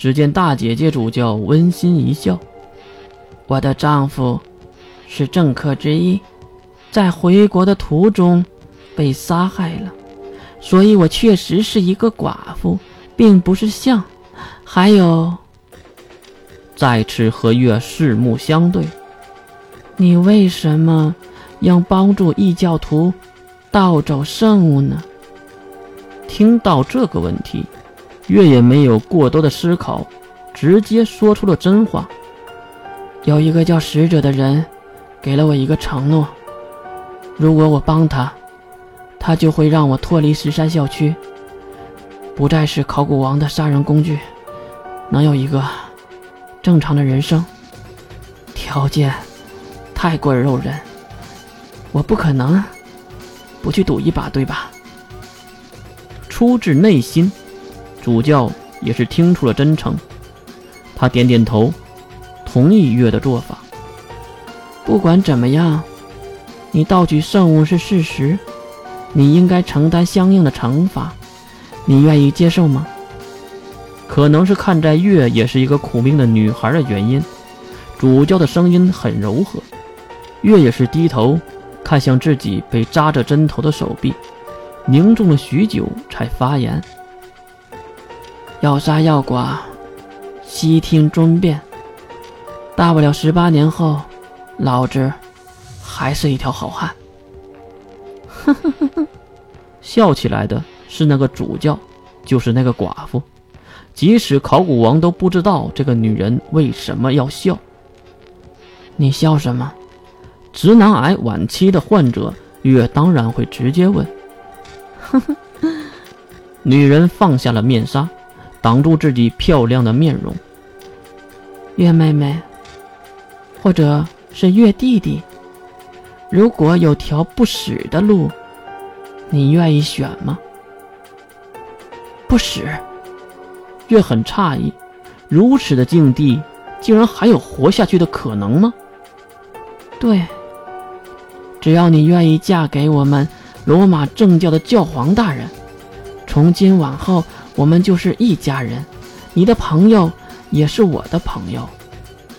只见大姐姐主教温馨一笑：“我的丈夫是政客之一，在回国的途中被杀害了，所以我确实是一个寡妇，并不是像。还有，再次和月四目相对，你为什么要帮助异教徒盗走圣物呢？”听到这个问题。月也没有过多的思考，直接说出了真话。有一个叫使者的人，给了我一个承诺：如果我帮他，他就会让我脱离十三校区，不再是考古王的杀人工具，能有一个正常的人生。条件太过诱人，我不可能不去赌一把，对吧？出自内心。主教也是听出了真诚，他点点头，同意月的做法。不管怎么样，你盗取圣物是事实，你应该承担相应的惩罚，你愿意接受吗？可能是看在月也是一个苦命的女孩的原因，主教的声音很柔和。月也是低头看向自己被扎着针头的手臂，凝重了许久才发言。要杀要剐，悉听尊便。大不了十八年后，老子还是一条好汉。呵呵呵呵，笑起来的是那个主教，就是那个寡妇。即使考古王都不知道这个女人为什么要笑。你笑什么？直男癌晚期的患者月当然会直接问。女人放下了面纱。挡住自己漂亮的面容，月妹妹，或者是月弟弟，如果有条不死的路，你愿意选吗？不死。月很诧异，如此的境地，竟然还有活下去的可能吗？对，只要你愿意嫁给我们罗马正教的教皇大人，从今往后。我们就是一家人，你的朋友也是我的朋友，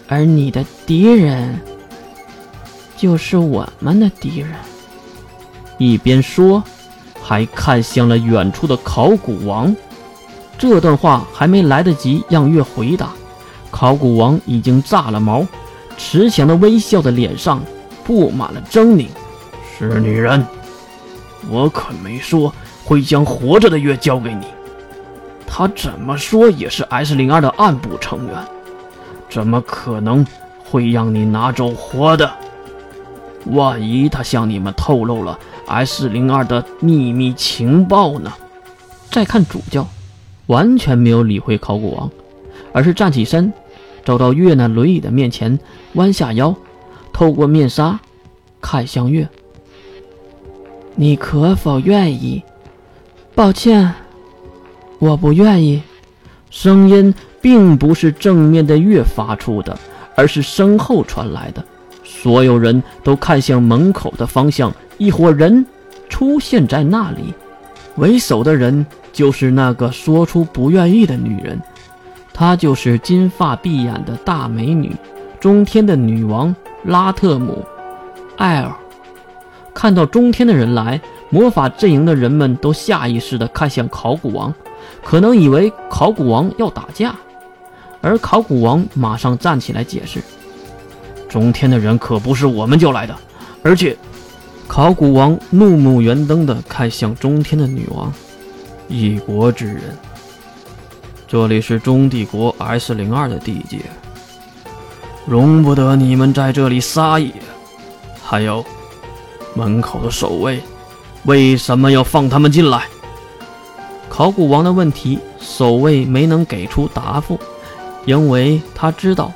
而你的敌人就是我们的敌人。一边说，还看向了远处的考古王。这段话还没来得及让月回答，考古王已经炸了毛，慈祥的微笑的脸上布满了狰狞。是女人，我可没说会将活着的月交给你。他怎么说也是 S 零二的暗部成员，怎么可能会让你拿走活的？万一他向你们透露了 S 零二的秘密情报呢？再看主教，完全没有理会考古王，而是站起身，走到月那轮椅的面前，弯下腰，透过面纱看向月：“你可否愿意？抱歉。”我不愿意。声音并不是正面的月发出的，而是身后传来的。所有人都看向门口的方向，一伙人出现在那里。为首的人就是那个说出不愿意的女人，她就是金发碧眼的大美女，中天的女王拉特姆艾尔。看到中天的人来，魔法阵营的人们都下意识地看向考古王。可能以为考古王要打架，而考古王马上站起来解释：“中天的人可不是我们叫来的，而且……”考古王怒目圆瞪地看向中天的女王：“一国之人，这里是中帝国 S 零二的地界，容不得你们在这里撒野。还有，门口的守卫，为什么要放他们进来？”考古王的问题，守卫没能给出答复，因为他知道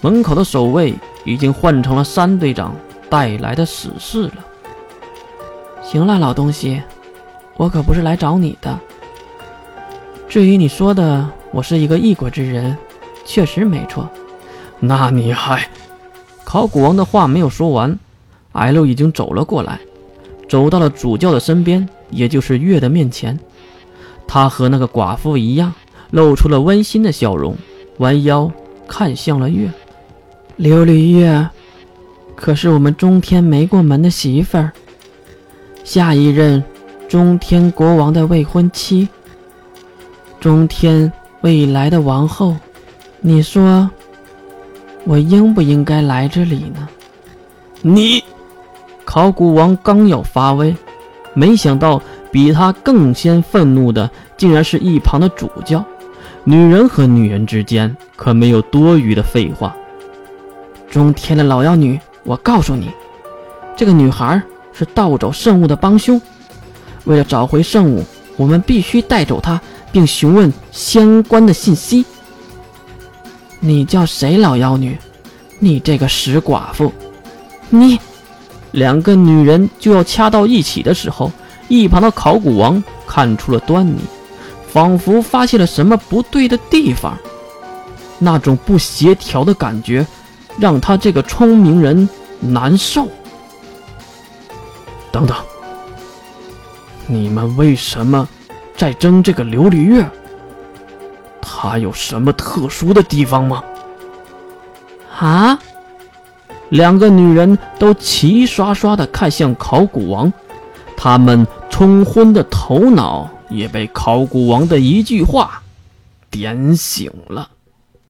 门口的守卫已经换成了三队长带来的死士了。行了，老东西，我可不是来找你的。至于你说的我是一个异国之人，确实没错。那你还……考古王的话没有说完，L 已经走了过来，走到了主教的身边，也就是月的面前。他和那个寡妇一样，露出了温馨的笑容，弯腰看向了月。琉璃月，可是我们中天没过门的媳妇儿，下一任中天国王的未婚妻，中天未来的王后，你说我应不应该来这里呢？你，考古王刚要发威，没想到比他更先愤怒的，竟然是一旁的主教。女人和女人之间可没有多余的废话。中天的老妖女，我告诉你，这个女孩是盗走圣物的帮凶。为了找回圣物，我们必须带走她，并询问相关的信息。你叫谁？老妖女，你这个死寡妇！你，两个女人就要掐到一起的时候，一旁的考古王看出了端倪。仿佛发现了什么不对的地方，那种不协调的感觉让他这个聪明人难受。等等，你们为什么在争这个琉璃月？它有什么特殊的地方吗？啊！两个女人都齐刷刷的看向考古王，他们冲昏的头脑。也被考古王的一句话点醒了。